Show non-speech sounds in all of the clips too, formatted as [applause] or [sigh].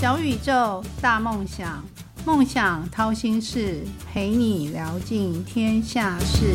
小宇宙，大梦想，梦想掏心事，陪你聊尽天下事。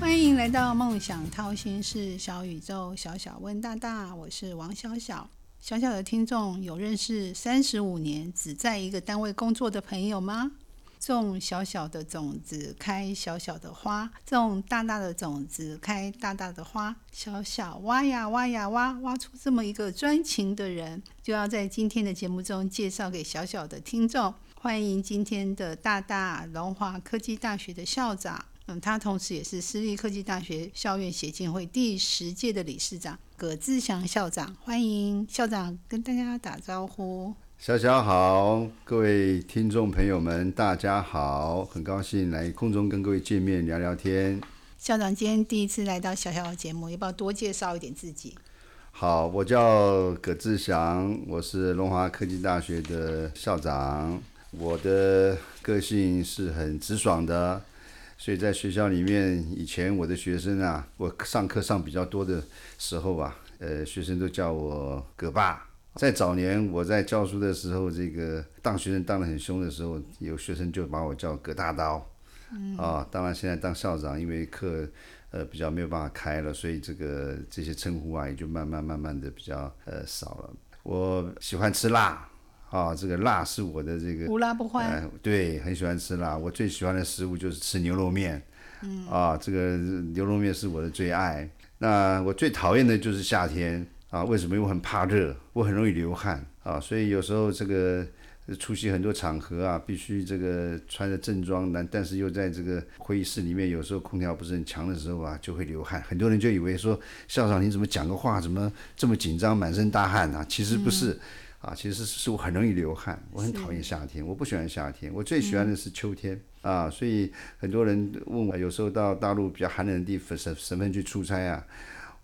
欢迎来到梦想掏心事，小宇宙，小小问大大，我是王小小。小小的听众有认识三十五年只在一个单位工作的朋友吗？种小小的种子，开小小的花；种大大的种子，开大大的花。小小挖呀挖呀挖，挖出这么一个专情的人，就要在今天的节目中介绍给小小的听众。欢迎今天的大大，龙华科技大学的校长。嗯，他同时也是私立科技大学校院协进会第十届的理事长葛志祥校长。欢迎校长跟大家打招呼。小小好，各位听众朋友们，大家好，很高兴来空中跟各位见面聊聊天。校长今天第一次来到小小的节目，要不要多介绍一点自己？好，我叫葛志祥，我是龙华科技大学的校长。我的个性是很直爽的，所以在学校里面，以前我的学生啊，我上课上比较多的时候啊，呃，学生都叫我葛爸。在早年我在教书的时候，这个当学生当得很凶的时候，有学生就把我叫葛大刀。啊，当然现在当校长，因为课呃比较没有办法开了，所以这个这些称呼啊也就慢慢慢慢的比较呃少了。我喜欢吃辣，啊，这个辣是我的这个无辣不欢。对，很喜欢吃辣。我最喜欢的食物就是吃牛肉面。嗯。啊，这个牛肉面是我的最爱。那我最讨厌的就是夏天。啊，为什么？因为我很怕热，我很容易流汗啊，所以有时候这个出席很多场合啊，必须这个穿着正装，但但是又在这个会议室里面，有时候空调不是很强的时候啊，就会流汗。很多人就以为说，校长你怎么讲个话，怎么这么紧张，满身大汗啊？其实不是，啊，其实是我很容易流汗，我很讨厌夏天，我不喜欢夏天，我最喜欢的是秋天啊。所以很多人问我，有时候到大陆比较寒冷的地方省省份去出差啊。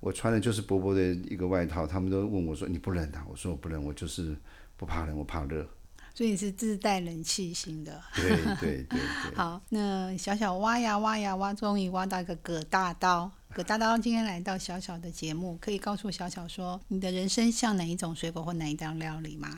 我穿的就是薄薄的一个外套，他们都问我说：“你不冷啊？”我说：“我不冷，我就是不怕冷，我怕热。”所以你是自带冷气型的。对对对对。[laughs] 好，那小小挖呀挖呀挖，终于挖到一个葛大刀。葛大刀今天来到小小的节目，可以告诉小小说，你的人生像哪一种水果或哪一道料理吗？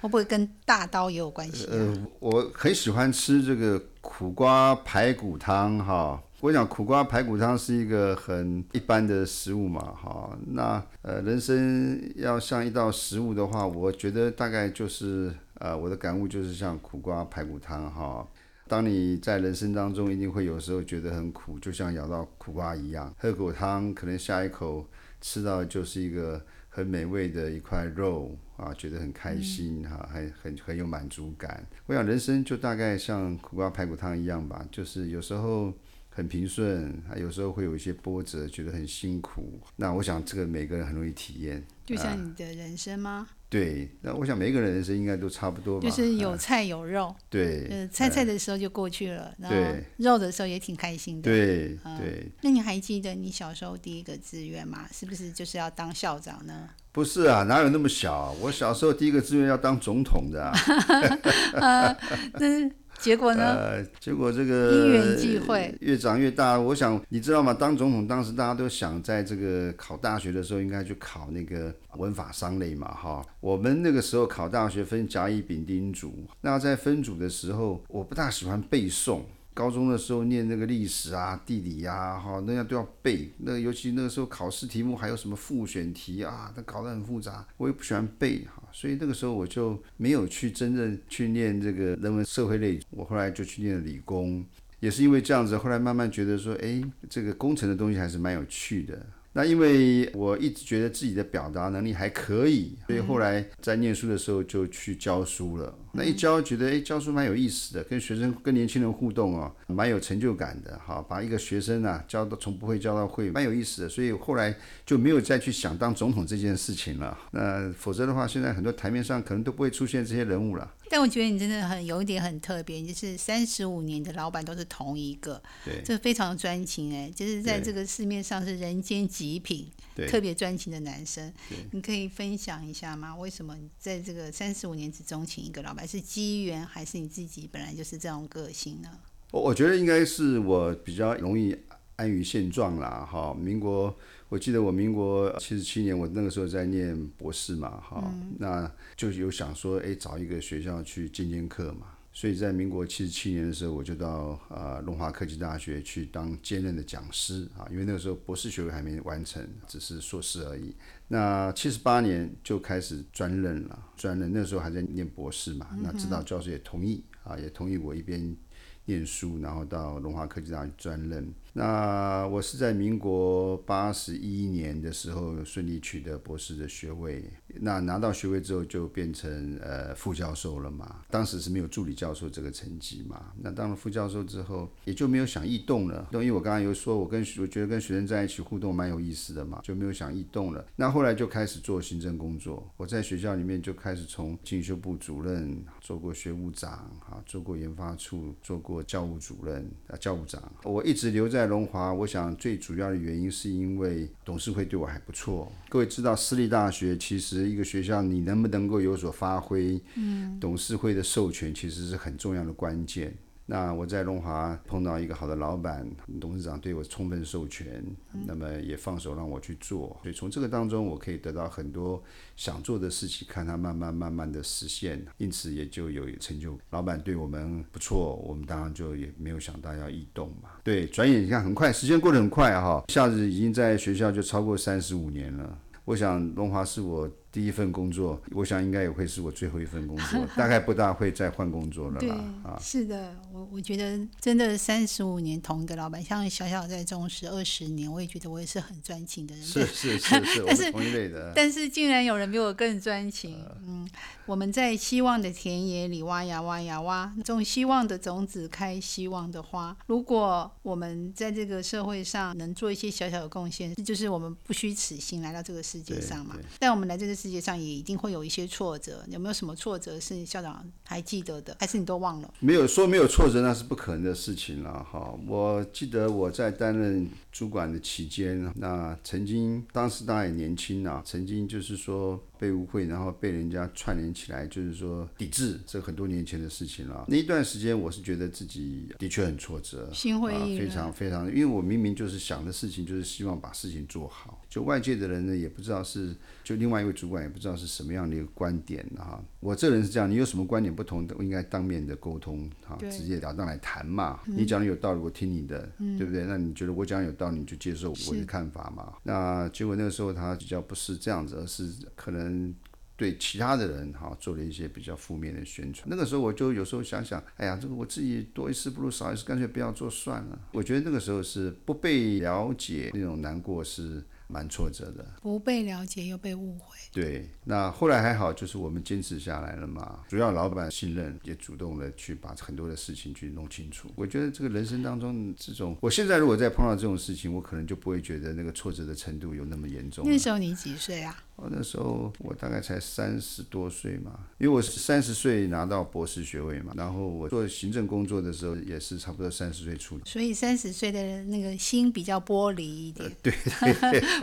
会不会跟大刀也有关系？呃，我很喜欢吃这个苦瓜排骨汤，哈。我想苦瓜排骨汤是一个很一般的食物嘛，哈，那呃，人生要像一道食物的话，我觉得大概就是呃，我的感悟就是像苦瓜排骨汤，哈。当你在人生当中一定会有时候觉得很苦，就像咬到苦瓜一样，喝口汤，可能下一口吃到就是一个很美味的一块肉啊，觉得很开心哈，很很很有满足感。我想人生就大概像苦瓜排骨汤一样吧，就是有时候。很平顺，还有时候会有一些波折，觉得很辛苦。那我想这个每个人很容易体验，就像你的人生吗？对，那我想每个人人生应该都差不多吧。就是有菜有肉，对，呃，菜菜的时候就过去了，然后肉的时候也挺开心的。对对。那你还记得你小时候第一个志愿吗？是不是就是要当校长呢？不是啊，哪有那么小？我小时候第一个志愿要当总统的。啊，[laughs] [laughs] 那。结果呢？呃，结果这个因缘际会越长越大。我想你知道吗？当总统当时大家都想在这个考大学的时候应该去考那个文法商类嘛，哈。我们那个时候考大学分甲乙丙丁组，那在分组的时候，我不大喜欢背诵。高中的时候念那个历史啊、地理呀，哈，那样都要背。那尤其那个时候考试题目还有什么复选题啊，那搞得很复杂，我也不喜欢背哈。所以那个时候我就没有去真正去念这个人文社会类。我后来就去念了理工，也是因为这样子，后来慢慢觉得说，哎，这个工程的东西还是蛮有趣的。那因为我一直觉得自己的表达能力还可以，所以后来在念书的时候就去教书了。那一教觉得哎，教书蛮有意思的，跟学生、跟年轻人互动哦，蛮有成就感的。好，把一个学生啊教到从不会教到会，蛮有意思的。所以后来就没有再去想当总统这件事情了。那否则的话，现在很多台面上可能都不会出现这些人物了。但我觉得你真的很有一点很特别，就是三十五年的老板都是同一个，对，这非常专情哎，就是在这个市面上是人间极品，特别专情的男生。你可以分享一下吗？为什么在这个三十五年只钟情一个老板？是机缘，还是你自己本来就是这种个性呢？我我觉得应该是我比较容易。安于现状啦，哈。民国，我记得我民国七十七年，我那个时候在念博士嘛，哈，那就有想说，哎，找一个学校去兼兼课嘛。所以在民国七十七年的时候，我就到呃龙华科技大学去当兼任的讲师啊，因为那个时候博士学位还没完成，只是硕士而已。那七十八年就开始专任了，专任那时候还在念博士嘛，那指导教授也同意啊，也同意我一边念书，然后到龙华科技大学专任。那我是在民国八十一年的时候顺利取得博士的学位，那拿到学位之后就变成呃副教授了嘛。当时是没有助理教授这个成绩嘛。那当了副教授之后，也就没有想异动了。因为我刚刚有说，我跟我觉得跟学生在一起互动蛮有意思的嘛，就没有想异动了。那后来就开始做行政工作，我在学校里面就开始从进修部主任做过学务长啊，做过研发处，做过教务主任啊教务长。我一直留在。在龙华，我想最主要的原因是因为董事会对我还不错。各位知道，私立大学其实一个学校你能不能够有所发挥，嗯，董事会的授权其实是很重要的关键。那我在龙华碰到一个好的老板，董事长对我充分授权，那么也放手让我去做，所以从这个当中我可以得到很多想做的事情，看它慢慢慢慢的实现，因此也就有成就。老板对我们不错，我们当然就也没有想到要异动嘛。对，转眼你看很快，时间过得很快哈，一下子已经在学校就超过三十五年了。我想龙华是我。第一份工作，我想应该也会是我最后一份工作，[laughs] 大概不大会再换工作了吧。啊，是的，我我觉得真的三十五年同一个老板，像小小在中时二十年，我也觉得我也是很专情的人。是是是 [laughs] 是，我是同一类的。但是竟然有人比我更专情。嗯，我们在希望的田野里挖呀挖呀挖，种希望的种子，开希望的花。如果我们在这个社会上能做一些小小的贡献，这就是我们不虚此行来到这个世界上嘛。但我们来这个。世界上也一定会有一些挫折，有没有什么挫折是校长还记得的，还是你都忘了？没有说没有挫折，那是不可能的事情了哈。我记得我在担任主管的期间，那曾经当时当然也年轻啊，曾经就是说。被误会，然后被人家串联起来，就是说抵制，这很多年前的事情了。那一段时间，我是觉得自己的确很挫折，心灰意冷，非常非常。因为我明明就是想的事情，就是希望把事情做好。就外界的人呢，也不知道是，就另外一位主管也不知道是什么样的一个观点哈。我这人是这样，你有什么观点不同的，我应该当面的沟通哈，直接了当来谈嘛。你讲的有道理，我听你的，对不对？那你觉得我讲有道理，你就接受我的看法嘛。那结果那个时候他比较不是这样子，而是可能。嗯，对其他的人哈做了一些比较负面的宣传。那个时候我就有时候想想，哎呀，这个我自己多一事不如少一事，干脆不要做算了。我觉得那个时候是不被了解，那种难过是。蛮挫折的，不被了解又被误会。对，那后来还好，就是我们坚持下来了嘛。主要老板信任，也主动的去把很多的事情去弄清楚。我觉得这个人生当中，这种我现在如果再碰到这种事情，我可能就不会觉得那个挫折的程度有那么严重。那时候你几岁啊？我那时候我大概才三十多岁嘛，因为我是三十岁拿到博士学位嘛，然后我做行政工作的时候也是差不多三十岁出。所以三十岁的那个心比较玻璃一点。对，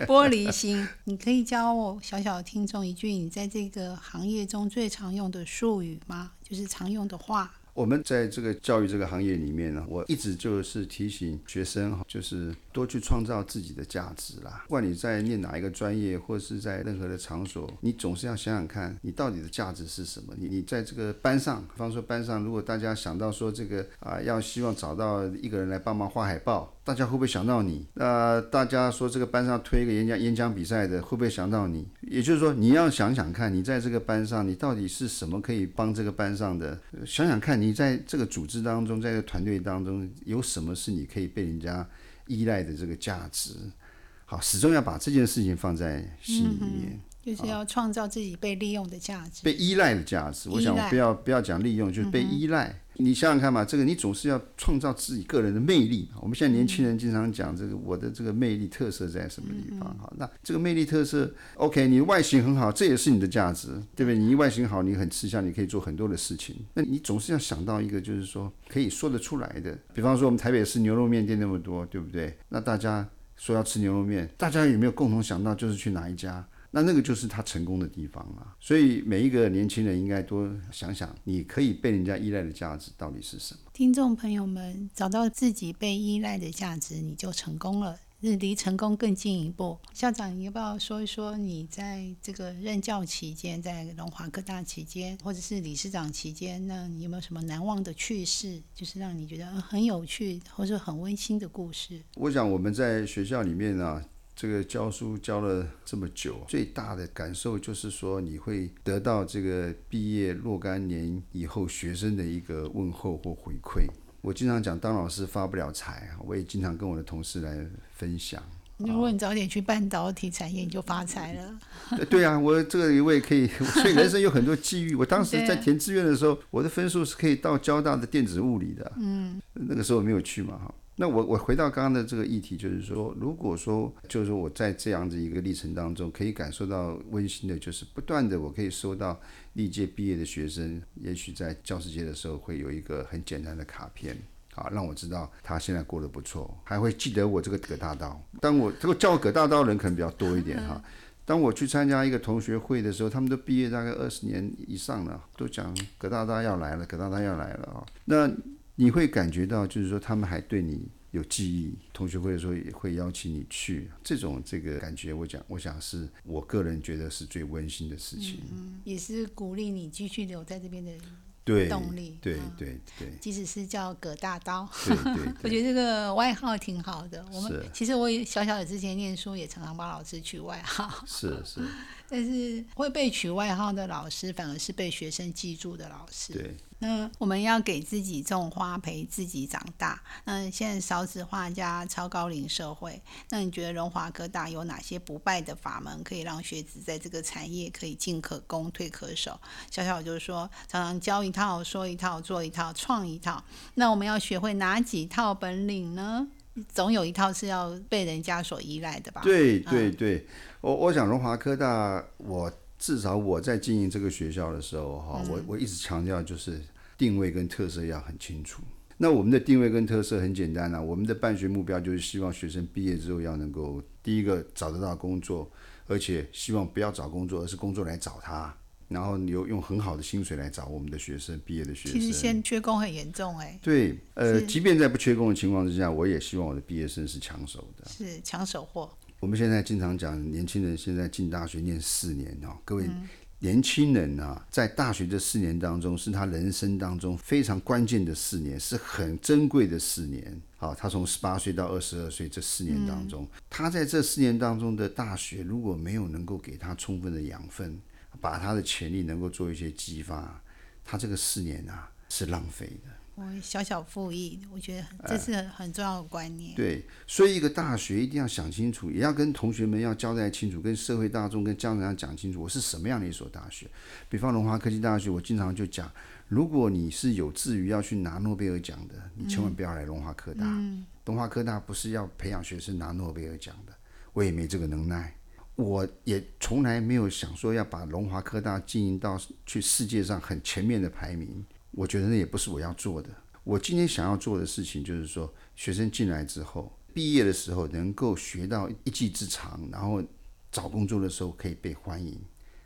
[laughs] 玻璃心。你可以教我小小听众一句你在这个行业中最常用的术语吗？就是常用的话。我们在这个教育这个行业里面呢，我一直就是提醒学生哈，就是多去创造自己的价值啦。不管你在念哪一个专业，或是在任何的场所，你总是要想想看，你到底的价值是什么？你你在这个班上，比方说班上，如果大家想到说这个啊，要希望找到一个人来帮忙画海报。大家会不会想到你？那大家说这个班上推一个演讲演讲比赛的，会不会想到你？也就是说，你要想想看，你在这个班上，你到底是什么可以帮这个班上的？想想看你在这个组织当中，在这个团队当中，有什么是你可以被人家依赖的这个价值？好，始终要把这件事情放在心里面，就是要创造自己被利用的价值，被依赖的价值。我想不要不要讲利用，就是被依赖。你想想看嘛，这个你总是要创造自己个人的魅力。我们现在年轻人经常讲这个，我的这个魅力特色在什么地方？好，那这个魅力特色，OK，你外形很好，这也是你的价值，对不对？你外形好，你很吃香，你可以做很多的事情。那你总是要想到一个，就是说可以说得出来的。比方说，我们台北市牛肉面店那么多，对不对？那大家说要吃牛肉面，大家有没有共同想到就是去哪一家？那那个就是他成功的地方啊。所以每一个年轻人应该多想想，你可以被人家依赖的价值到底是什么。听众朋友们，找到自己被依赖的价值，你就成功了。是离成功更进一步。校长，你要不要说一说你在这个任教期间，在龙华科大期间，或者是理事长期间，那你有没有什么难忘的趣事，就是让你觉得很有趣或者很温馨的故事？我想我们在学校里面啊，这个教书教了这么久，最大的感受就是说，你会得到这个毕业若干年以后学生的一个问候或回馈。我经常讲，当老师发不了财，我也经常跟我的同事来分享。如果你早点去半导体产业，你就发财了。对啊，我这个我也可以，所以人生有很多机遇。我当时在填志愿的时候，我的分数是可以到交大的电子物理的。嗯，那个时候没有去嘛，哈。那我我回到刚刚的这个议题，就是说，如果说就是说我在这样子一个历程当中，可以感受到温馨的，就是不断的我可以收到历届毕业的学生，也许在教师节的时候会有一个很简单的卡片，啊，让我知道他现在过得不错，还会记得我这个葛大刀。当我这个叫我葛大刀的人可能比较多一点哈。[laughs] 当我去参加一个同学会的时候，他们都毕业大概二十年以上了，都讲葛大刀要来了，葛大刀要来了啊。那你会感觉到，就是说他们还对你有记忆，同学会的时候也会邀请你去，这种这个感觉，我讲，我想是我个人觉得是最温馨的事情，也是鼓励你继续留在这边的动力。对对对，即使是叫葛大刀，对对，[laughs] 我觉得这个外号挺好的。我们其实我也小小的之前念书也常常帮老师取外号，是是。但是会被取外号的老师，反而是被学生记住的老师。对。那我们要给自己种花，陪自己长大。那现在少子化加超高龄社会，那你觉得荣华科大有哪些不败的法门，可以让学子在这个产业可以进可攻，退可守？小小就是说，常常教一套，说一套，做一套，创一套。那我们要学会哪几套本领呢？总有一套是要被人家所依赖的吧？对对对，我我想荣华科大，我至少我在经营这个学校的时候，哈，我我一直强调就是定位跟特色要很清楚。那我们的定位跟特色很简单啊，我们的办学目标就是希望学生毕业之后要能够第一个找得到工作，而且希望不要找工作，而是工作来找他。然后你又用很好的薪水来找我们的学生，毕业的学生。其实现缺工很严重哎。对，呃，即便在不缺工的情况之下，我也希望我的毕业生是抢手的。是抢手货。我们现在经常讲，年轻人现在进大学念四年哦，各位年轻人啊，在大学这四年当中，是他人生当中非常关键的四年，是很珍贵的四年。好，他从十八岁到二十二岁这四年当中，他在这四年当中的大学，如果没有能够给他充分的养分。把他的潜力能够做一些激发，他这个四年啊是浪费的。我小小复议，我觉得这是很重要的观念。对，所以一个大学一定要想清楚，也要跟同学们要交代清楚，跟社会大众、跟家长要讲清楚，我是什么样的一所大学。比方龙华科技大学，我经常就讲，如果你是有志于要去拿诺贝尔奖的，你千万不要来龙华科大。龙华科大不是要培养学生拿诺贝尔奖的，我也没这个能耐。我也从来没有想说要把龙华科大经营到去世界上很前面的排名，我觉得那也不是我要做的。我今天想要做的事情就是说，学生进来之后，毕业的时候能够学到一技之长，然后找工作的时候可以被欢迎，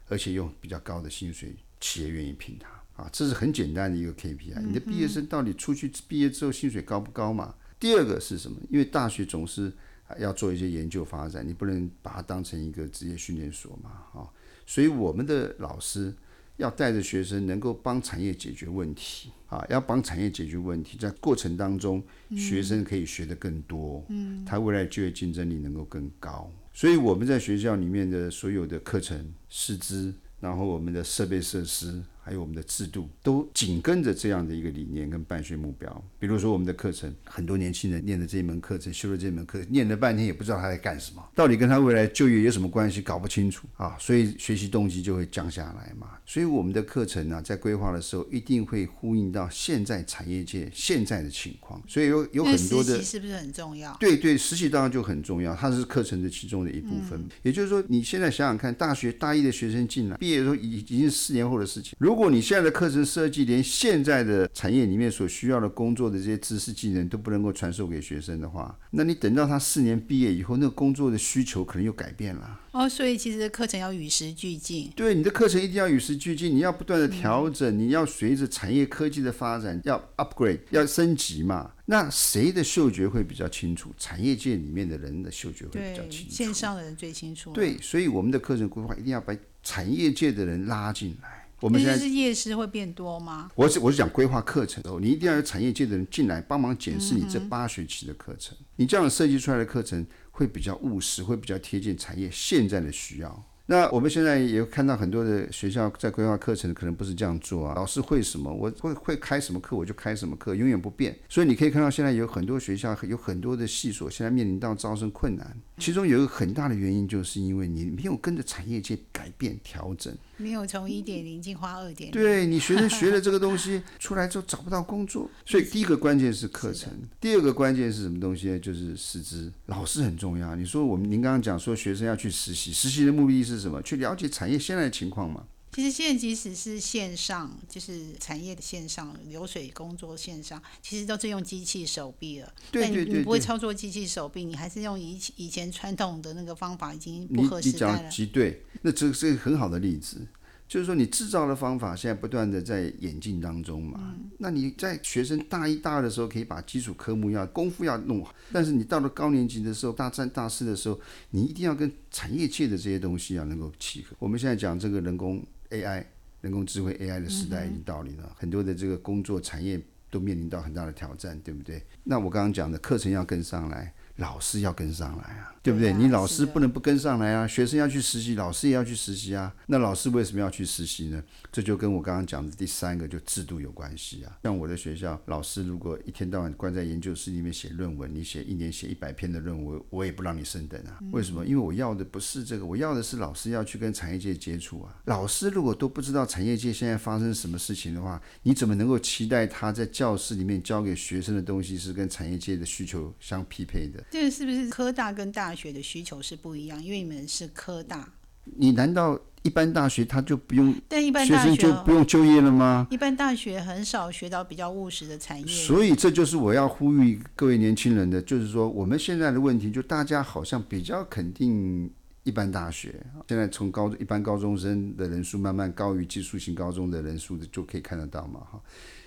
而且用比较高的薪水，企业愿意聘他啊，这是很简单的一个 KPI。你的毕业生到底出去毕业之后薪水高不高嘛？第二个是什么？因为大学总是。要做一些研究发展，你不能把它当成一个职业训练所嘛，啊，所以我们的老师要带着学生能够帮产业解决问题，啊，要帮产业解决问题，在过程当中，学生可以学得更多，嗯，他未来就业竞争力能够更高，所以我们在学校里面的所有的课程师资，然后我们的设备设施。还有我们的制度都紧跟着这样的一个理念跟办学目标。比如说我们的课程，很多年轻人念的这一门课程，修了这门课，念了半天也不知道他在干什么，到底跟他未来就业有什么关系，搞不清楚啊，所以学习动机就会降下来嘛。所以我们的课程呢，在规划的时候一定会呼应到现在产业界现在的情况。所以有有很多的，是不是很重要？对对，实习当然就很重要，它是课程的其中的一部分。也就是说，你现在想想看，大学大一的学生进来，毕业的时候已已经是四年后的事情。如如果你现在的课程设计连现在的产业里面所需要的工作的这些知识技能都不能够传授给学生的话，那你等到他四年毕业以后，那个工作的需求可能又改变了。哦，所以其实课程要与时俱进。对，你的课程一定要与时俱进，你要不断的调整，你要随着产业科技的发展要 upgrade，要升级嘛。那谁的嗅觉会比较清楚？产业界里面的人的嗅觉会比较，清楚。线上的人最清楚。，对，所以我们的课程规划一定要把产业界的人拉进来。我们现是夜市会变多吗？我是我是讲规划课程的时候，你一定要有产业界的人进来帮忙检视你这八学期的课程。你这样设计出来的课程会比较务实，会比较贴近产业现在的需要。那我们现在也看到很多的学校在规划课程，可能不是这样做啊。老师会什么，我会会开什么课，我就开什么课，永远不变。所以你可以看到，现在有很多学校有很多的系所，现在面临到招生困难。其中有一个很大的原因，就是因为你没有跟着产业界改变调整。没有从一点零进化二点零。对你学生学了这个东西出来之后找不到工作，[laughs] 所以第一个关键是课程，第二个关键是什么东西呢？就是师资，老师很重要。你说我们您刚刚讲说学生要去实习，实习的目的是什么？去了解产业现在的情况嘛。其实现在即使是线上，就是产业的线上流水工作线上，其实都是用机器手臂了。对对对对你不会操作机器手臂，你还是用以以前传统的那个方法，已经你不合你讲的时代了。极对，那这是一个很好的例子。就是说，你制造的方法现在不断的在演进当中嘛。嗯那你在学生大一、大二的时候，可以把基础科目要功夫要弄好，但是你到了高年级的时候，大三、大四的时候，你一定要跟产业界的这些东西要能够契合。我们现在讲这个人工 AI、人工智慧 AI 的时代已经到临了，很多的这个工作产业都面临到很大的挑战，对不对？那我刚刚讲的课程要跟上来。老师要跟上来啊，对不对？对啊你老师不能不跟上来啊，学生要去实习，老师也要去实习啊。那老师为什么要去实习呢？这就跟我刚刚讲的第三个就制度有关系啊。像我的学校，老师如果一天到晚关在研究室里面写论文，你写一年写一百篇的论文，我也不让你升等啊。为什么？因为我要的不是这个，我要的是老师要去跟产业界接触啊。老师如果都不知道产业界现在发生什么事情的话，你怎么能够期待他在教室里面教给学生的东西是跟产业界的需求相匹配的？这个是不是科大跟大学的需求是不一样？因为你们是科大，你难道一般大学他就不用但一般学生大学就不用就业了吗？一般大学很少学到比较务实的产业。所以这就是我要呼吁各位年轻人的，就是说我们现在的问题，就大家好像比较肯定一般大学，现在从高一般高中生的人数慢慢高于技术型高中的人数的，就可以看得到嘛，哈。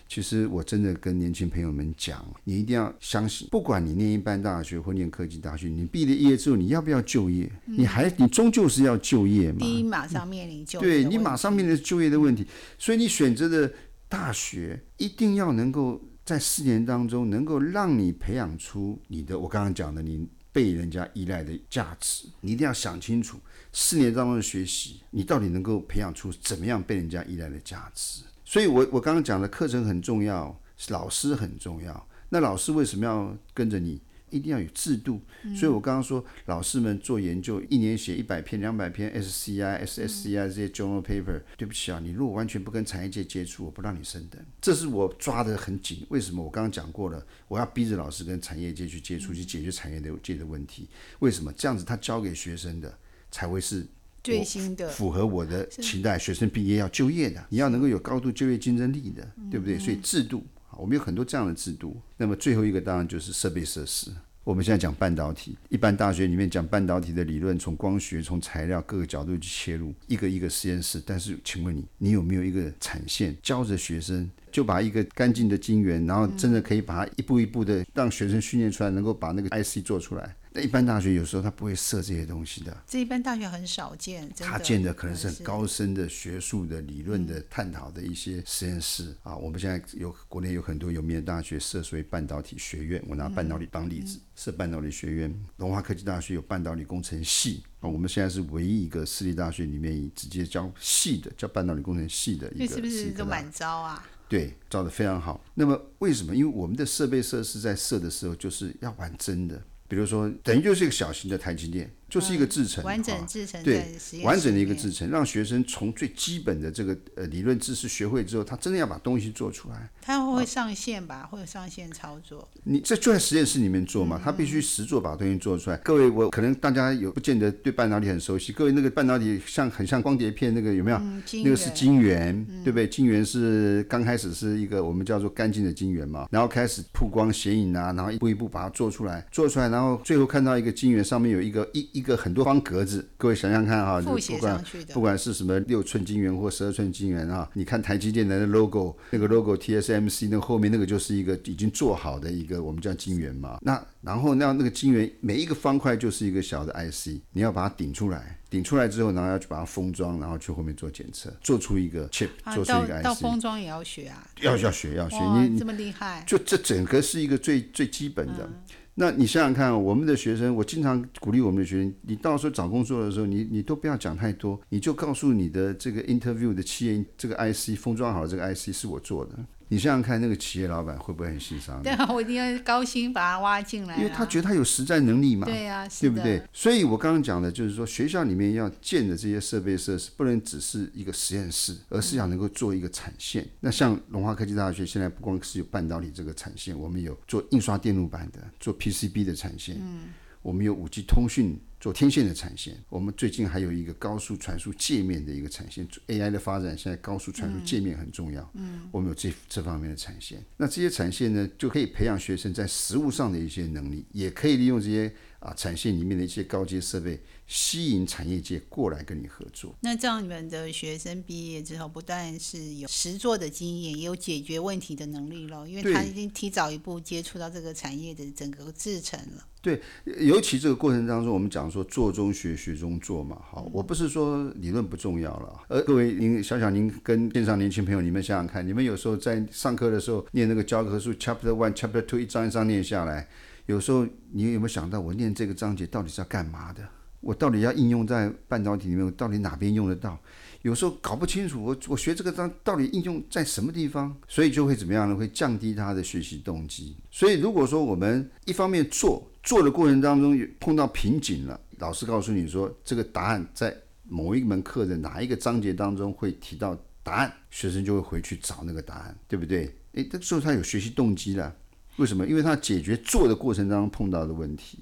其实我真的跟年轻朋友们讲，你一定要相信，不管你念一般大学或念科技大学，你毕了业之后，你要不要就业？你还你终究是要就业嘛。第一，马上面临就业对你马上面临就业的问题，所以你选择的大学一定要能够在四年当中能够让你培养出你的我刚刚讲的你被人家依赖的价值，你一定要想清楚四年当中的学习，你到底能够培养出怎么样被人家依赖的价值。所以我我刚刚讲的课程很重要，老师很重要。那老师为什么要跟着你？一定要有制度，所以我刚刚说，老师们做研究，一年写一百篇、两百篇 SCI、SSCI 这些 journal paper。对不起啊，你如果完全不跟产业界接触，我不让你升等。这是我抓得很紧。为什么？我刚刚讲过了，我要逼着老师跟产业界去接触，去解决产业的界的问题。为什么？这样子他教给学生的才会是最新的符合我的期待，学生毕业要就业的，你要能够有高度就业竞争力的，对不对？所以制度，好我们有很多这样的制度。那么最后一个当然就是设备设施。我们现在讲半导体，一般大学里面讲半导体的理论，从光学、从材料各个角度去切入，一个一个实验室。但是，请问你，你有没有一个产线教着学生，就把一个干净的晶圆，然后真的可以把它一步一步的让学生训练出来，能够把那个 IC 做出来？那一般大学有时候他不会设这些东西的。这一般大学很少见，他建的可能是很高深的学术的理论的探讨的一些实验室啊。我们现在有国内有很多有名的大学设所谓半导体学院，我拿半导体当例子，设半导体学院。龙华科技大学有半导体工程系啊，我们现在是唯一一个私立大学里面直接教系的，教半导体工程系的一个那是不是都满招啊？对，招的非常好。那么为什么？因为我们的设备设施在设的时候就是要玩真的，比如说等于就是一个小型的台积电，就就是一个制程，完整制成对完整的一个制程，让学生从最基本的这个呃理论知识学会之后，他真的要把东西做出来。他会上线吧？会有上线操作。你这就在实验室里面做嘛，他必须实做把东西做出来。各位，我可能大家有不见得对半导体很熟悉，各位那个半导体像很像光碟片那个有没有？嗯，那个是晶圆，对不对？晶圆是刚开始是一个我们叫做干净的晶圆嘛，然后开始曝光显影啊，然后一步一步把它做出来，做出来，然后最后看到一个晶圆上面有一个一一个很多方格子，各位想想看哈，就不管不。管是什么六寸晶圆或十二寸晶圆啊，你看台积电的那 logo，那个 logo TSMC 那个后面那个就是一个已经做好的一个我们叫晶圆嘛。那然后那那个晶圆每一个方块就是一个小的 IC，你要把它顶出来，顶出来之后，然后要去把它封装，然后去后面做检测，做出一个 chip，啊，做出一个到到 IC。封装也要学啊！要要学要学，你你这么厉害！就这整个是一个最最基本的。那你想想看，我们的学生，我经常鼓励我们的学生，你到时候找工作的时候，你你都不要讲太多，你就告诉你的这个 interview 的企业，这个 IC 封装好这个 IC 是我做的。你想想看，那个企业老板会不会很欣赏你对？啊，我一定要高薪把他挖进来啊。因为他觉得他有实战能力嘛。对呀，是的对不对？？所以我刚刚讲的就是说，学校里面要建的这些设备设施，不能只是一个实验室，而是要能够做一个产线。那像龙华科技大学现在不光是有半导体这个产线，我们有做印刷电路板的，做 PCB 的产线，嗯，我们有五 G 通讯做天线的产线，我们最近还有一个高速传输界面的一个产线。AI 的发展，现在高速传输界面很重要，嗯，我们有这这方面的产线。那这些产线呢，就可以培养学生在实物上的一些能力，也可以利用这些啊产线里面的一些高阶设备，吸引产业界过来跟你合作。那这样你们的学生毕业之后，不但是有实作的经验，也有解决问题的能力了，因为他已经提早一步接触到这个产业的整个制程了。对尤其这个过程当中，我们讲说做中学，学中做嘛。好，我不是说理论不重要了，呃各位您想想，您跟线上年轻朋友，你们想想看，你们有时候在上课的时候念那个教科书 Chapter One、Chapter Two 一张一张念下来，有时候你有没有想到，我念这个章节到底是要干嘛的？我到底要应用在半导体里面，我到底哪边用得到？有时候搞不清楚，我我学这个章到底应用在什么地方，所以就会怎么样呢？会降低他的学习动机。所以如果说我们一方面做做的过程当中碰到瓶颈了，老师告诉你说这个答案在某一门课的哪一个章节当中会提到答案，学生就会回去找那个答案，对不对？诶，这时候他有学习动机了。为什么？因为他解决做的过程当中碰到的问题，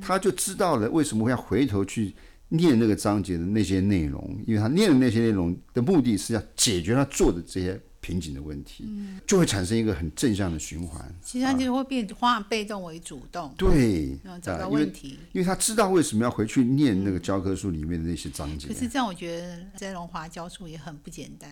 他就知道了为什么会要回头去念那个章节的那些内容，因为他念的那些内容的目的是要解决他做的这些瓶颈的问题，就会产生一个很正向的循环。其实他就会变化被动为主动，对，找啊因为到问题。因为他知道为什么要回去念那个教科书里面的那些章节可，是这样，我觉得在龙华教书也很不简单。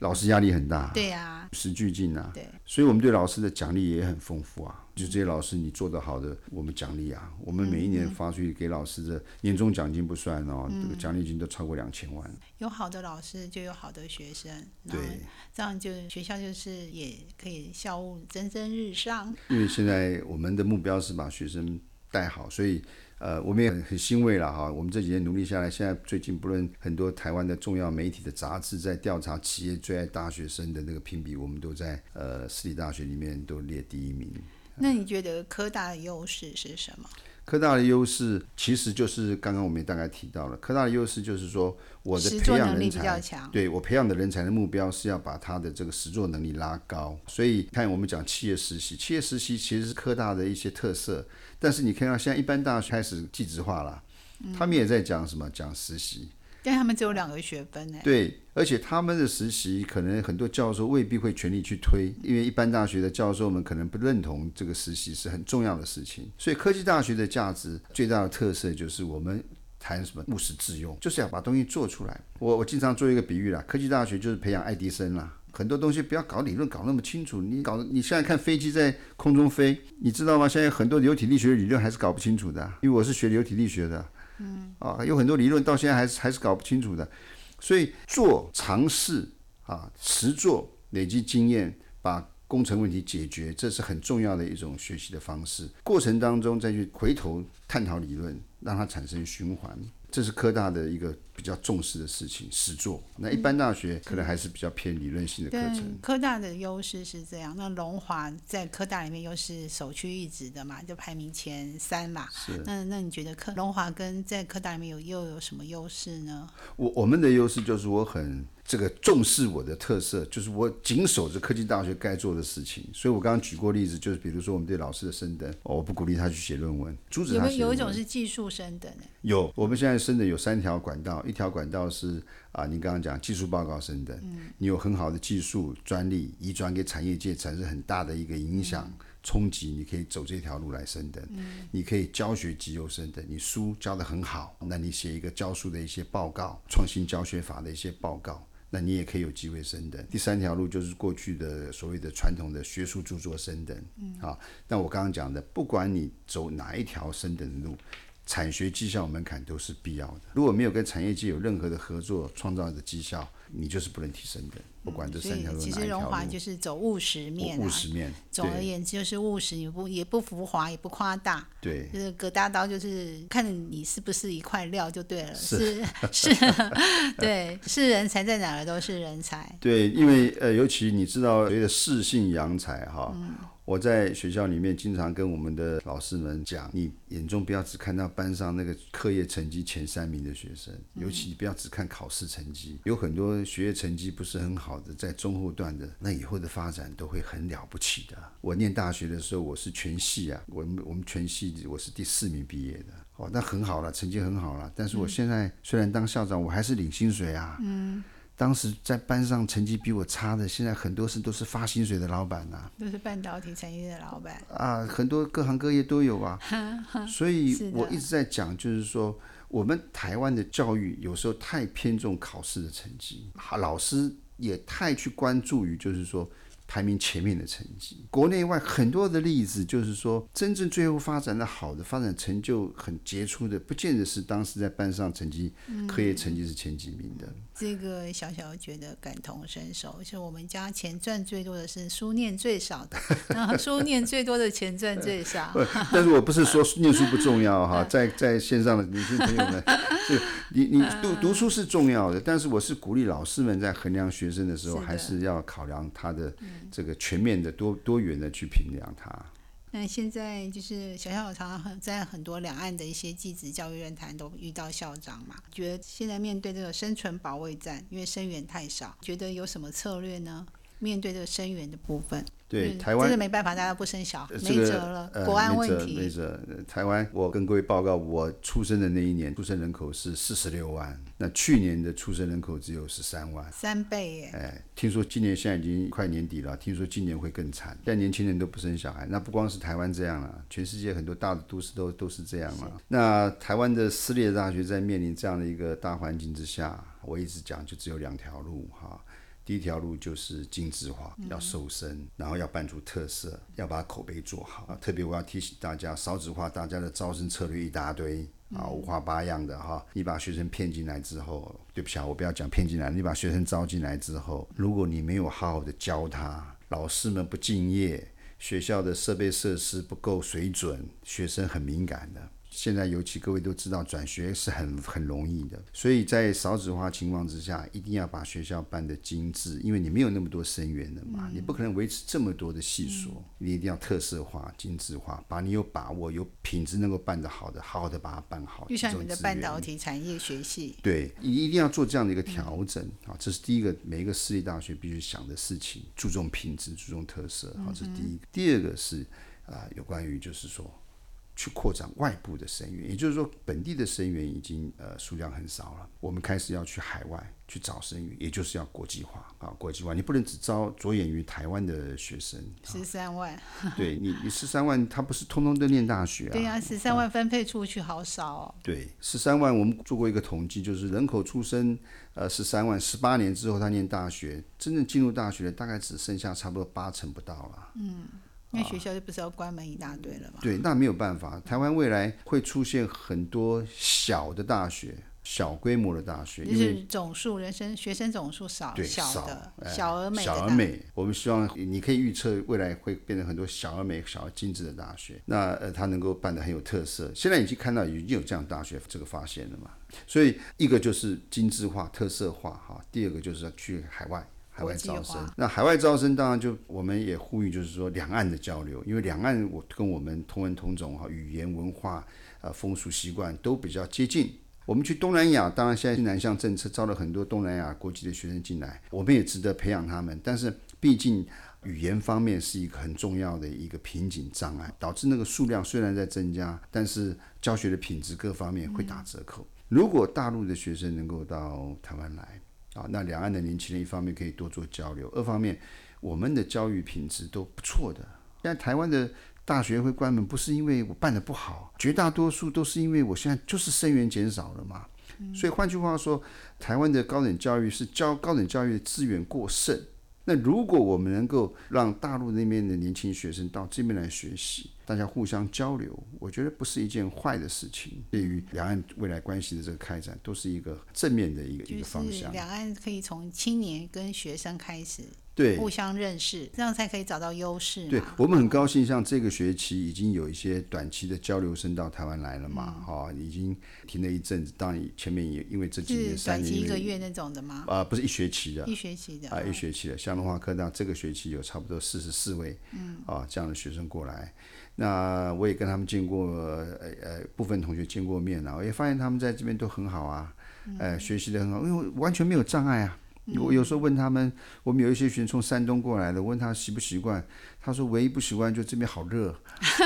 老师压力很大，对呀、时俱进啊，对，所以我们对老师的奖励也很丰富啊。就这些老师你做得好的，我们奖励啊。我们每一年发出去给老师的年终奖金不算哦，这个奖励金都超过两千万。有好的老师就有好的学生，对，这样就学校就是也可以校务蒸蒸日上。因为现在我们的目标是把学生带好，所以呃，我们也很很欣慰了哈。我们这几年努力下来，现在最近不论很多台湾的重要媒体的杂志在调查企业最爱大学生的那个评比，我们都在呃私立大学里面都列第一名。那你觉得科大的优势是什么？科大的优势其实就是刚刚我们也大概提到了，科大的优势就是说我的实培作能力比养人才较强。对我培养的人才的目标是要把他的这个实作能力拉高，所以看我们讲企业实习，企业实习其实是科大的一些特色，但是你看到现在一般大学开始技职化了，他们也在讲什么讲实习，但他们只有两个学分呢。对，而且他们的实习可能很多教授未必会全力去推，因为一般大学的教授们可能不认同这个实习是很重要的事情。所以科技大学的价值最大的特色就是我们谈什么务实致用，就是要把东西做出来。我我经常做一个比喻啦，科技大学就是培养爱迪生啦。很多东西不要搞理论搞那么清楚，你搞你现在看飞机在空中飞，你知道吗？现在很多流体力学的理论还是搞不清楚的，因为我是学流体力学的，嗯，啊，有很多理论到现在还是还是搞不清楚的。所以做尝试啊，实做累积经验，把工程问题解决，这是很重要的一种学习的方式。过程当中再去回头探讨理论，让它产生循环。这是科大的一个比较重视的事情，实作。那一般大学可能还是比较偏理论性的课程。对，科大的优势是这样。那龙华在科大里面又是首屈一指的嘛，就排名前三嘛。是。那那你觉得科龙华跟在科大里面有又有什么优势呢？我我们的优势就是我很。这个重视我的特色，就是我紧守着科技大学该做的事情。所以我刚刚举过例子，就是比如说我们对老师的升等，我不鼓励他去写论文，阻止他写有有一种是技术升等有，我们现在升等有三条管道，一条管道是啊，您刚刚讲技术报告升等，你有很好的技术专利，移转给产业界产生很大的一个影响。冲击，你可以走这条路来升等。嗯，你可以教学即优升等，你书教的很好，那你写一个教书的一些报告，创新教学法的一些报告，那你也可以有机会升等。第三条路就是过去的所谓的传统的学术著作升等。嗯，好，那我刚刚讲的，不管你走哪一条升等的路。产学绩效门槛都是必要的。如果没有跟产业界有任何的合作，创造的绩效，你就是不能提升的。不管这三条路。其实荣华就是走务实面。务实面。总而言之就是务实，也不也不浮华，也不夸大。对。就是葛大刀，就是看你是不是一块料就对了。是是。[laughs] [laughs] 对，是人才在哪儿都是人才。对，因为呃，尤其你知道，所谓的士性扬才哈。我在学校里面经常跟我们的老师们讲，你眼中不要只看到班上那个课业成绩前三名的学生，尤其你不要只看考试成绩，有很多学业成绩不是很好的，在中后段的，那以后的发展都会很了不起的。我念大学的时候，我是全系啊，我们我们全系我是第四名毕业的，哦，那很好了，成绩很好了。但是我现在虽然当校长，我还是领薪水啊。嗯。当时在班上成绩比我差的，现在很多是都是发薪水的老板呐，都是半导体产业的老板啊，很多各行各业都有啊。所以我一直在讲，就是说我们台湾的教育有时候太偏重考试的成绩，老师也太去关注于就是说。排名前面的成绩，国内外很多的例子，就是说，真正最后发展的好的、发展成就很杰出的，不见得是当时在班上成绩、课业成绩是前几名的。这个小小觉得感同身受，是我们家钱赚最多的是书念最少的，[laughs] 然后书念最多的钱赚最少。但是我不是说 [laughs] 念书不重要哈，在在线上的年轻朋友们，[laughs] 是你你读读书是重要的，但是我是鼓励老师们在衡量学生的时候，还是要考量他的。这个全面的多多元的去评量它。那现在就是小校常常在很多两岸的一些继子教育论坛都遇到校长嘛，觉得现在面对这个生存保卫战，因为生源太少，觉得有什么策略呢？面对这个生源的部分。对台湾真的没办法，大家不生小，没辙了。国安问题，没辙。台湾，我跟各位报告，我出生的那一年，出生人口是四十六万，那去年的出生人口只有十三万，三倍耶！哎，听说今年现在已经快年底了，听说今年会更惨，现在年轻人都不生小孩。那不光是台湾这样了，全世界很多大的都市都都是这样了。那台湾的私立大学在面临这样的一个大环境之下，我一直讲就只有两条路哈。第一条路就是精致化，要瘦身，然后要办出特色，要把口碑做好啊。特别我要提醒大家，少子化，大家的招生策略一大堆啊，五花八样的哈。你把学生骗进来之后，对不起啊，我不要讲骗进来，你把学生招进来之后，如果你没有好好的教他，老师们不敬业，学校的设备设施不够水准，学生很敏感的。现在尤其各位都知道，转学是很很容易的，所以在少子化情况之下，一定要把学校办得精致，因为你没有那么多生源的嘛，你不可能维持这么多的系所，你一定要特色化、精致化，把你有把握、有品质能够办得好的，好好的把它办好。就像你们的半导体产业学系，对，你一定要做这样的一个调整啊，这是第一个，每一个私立大学必须想的事情，注重品质、注重特色，好，这是第一个。第二个是啊，有关于就是说。去扩展外部的生源，也就是说，本地的生源已经呃数量很少了。我们开始要去海外去找生源，也就是要国际化啊，国际化。你不能只招着眼于台湾的学生。十三万。[laughs] 对你，你十三万，他不是通通都念大学啊？对啊，十三万分配出去好少哦。对，十三万，我们做过一个统计，就是人口出生呃十三万，十八年之后他念大学，真正进入大学的大概只剩下差不多八成不到了。嗯。因为学校就不是要关门一大堆了吗？对，那没有办法。台湾未来会出现很多小的大学，小规模的大学，就是总数人生学生总数少对小少的哎小而美小而美，我们希望你可以预测未来会变成很多小而美、小而精致的大学。那呃，它能够办得很有特色。现在已经看到已经有这样大学这个发现了嘛。所以一个就是精致化、特色化哈，第二个就是要去海外。海外招生那海外招生当然就我们也呼吁，就是说两岸的交流，因为两岸我跟我们同文同种哈，语言文化、呃风俗习惯都比较接近。我们去东南亚，当然现在南向政策招了很多东南亚国际的学生进来，我们也值得培养他们。但是毕竟语言方面是一个很重要的一个瓶颈障碍，导致那个数量虽然在增加，但是教学的品质各方面会打折扣。如果大陆的学生能够到台湾来，啊，那两岸的年轻人一方面可以多做交流，二方面我们的教育品质都不错的。现在台湾的大学会关门，不是因为我办的不好，绝大多数都是因为我现在就是生源减少了嘛。所以换句话说，台湾的高等教育是教高等教育的资源过剩。那如果我们能够让大陆那边的年轻学生到这边来学习，大家互相交流，我觉得不是一件坏的事情。对于两岸未来关系的这个开展，都是一个正面的一个一个方向。两岸可以从青年跟学生开始对互相认识，这样才可以找到优势对。我们很高兴，像这个学期已经有一些短期的交流生到台湾来了嘛，嗯哈、已经停了一阵子。当然前面也因为这几年是三年短期一个月那种的吗？啊、不是一学期的一学期的啊、一学期的。像龙华科大这个学期有差不多四十四位，嗯，啊这样的学生过来。那我也跟他们见过，呃呃，部分同学见过面了，我也发现他们在这边都很好啊，呃，学习的很好，因为完全没有障碍啊。我有时候问他们，我们有一些学生从山东过来的，问他习不习惯，他说唯一不习惯就这边好热，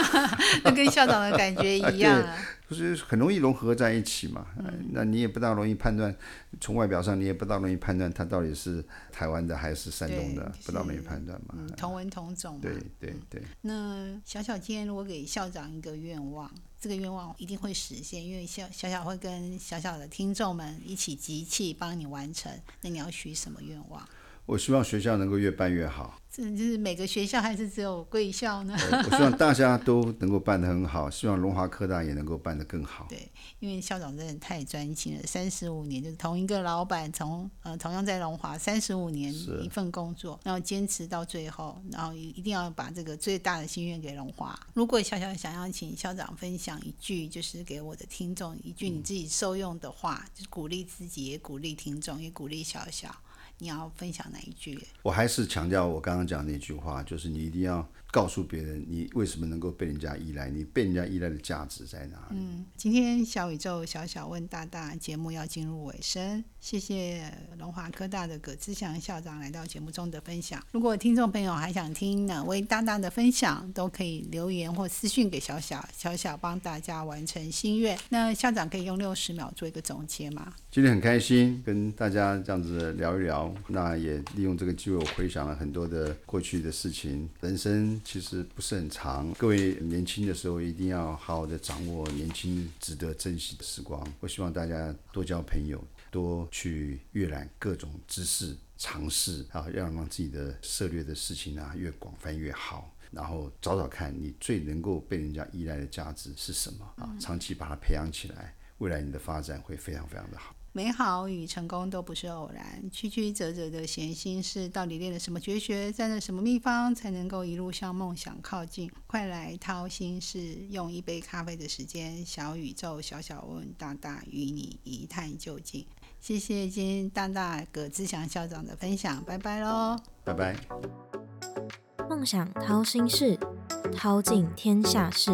[laughs] 那跟校长的感觉一样 [laughs] 啊。就是很容易融合在一起嘛。呃那你也不大容易判断，从外表上你也不大容易判断他到底是台湾的还是山东的，不大容易判断嘛。嗯，同文同种嘛。对对对，那小小今天如果给校长一个愿望，这个愿望一定会实现，因为小小小会跟小小的听众们一起集气帮你完成。那你要许什么愿望？我希望学校能够越办越好。这就是每个学校还是只有贵校呢？呃我希望大家都能够办得很好，希望龙华科大也能够办得更好。对，因为校长真的太专心了，三十五年就是同一个老板，从呃同样在龙华三十五年一份工作，然后坚持到最后，然后一一定要把这个最大的心愿给龙华。如果小小想要请校长分享一句，就是给我的听众一句你自己受用的话，就是鼓励自己，也鼓励听众，也鼓励小小。你要分享哪一句？我还是强调我刚刚讲那句话，就是你一定要告诉别人，你为什么能够被人家依赖，你被人家依赖的价值在哪里。嗯，今天小宇宙小小问大大节目要进入尾声，谢谢龙华科大的葛志祥校长来到节目中的分享。如果听众朋友还想听哪位大大的分享，都可以留言或私讯给小小，小小帮大家完成心愿。那校长可以用六十秒做一个总结吗？今天很开心跟大家这样子聊一聊，那也利用这个机会，我回想了很多的过去的事情。人生其实不是很长，各位年轻的时候一定要好好的掌握年轻值得珍惜的时光。我希望大家多交朋友，多去阅览各种知识、尝试啊，要让自己的涉猎的事情啊越广泛越好。然后找找看你最能够被人家依赖的价值是什么啊，长期把它培养起来，未来你的发展会非常非常的好。美好与成功都不是偶然，曲曲折折的闲心事，到底练了什么绝学，占了什么秘方，才能够一路向梦想靠近？快来掏心事，用一杯咖啡的时间，小宇宙小小问大大与你一探究竟。谢谢今天大大葛志祥校长的分享，拜拜喽。拜拜。梦想掏心事，掏尽天下事。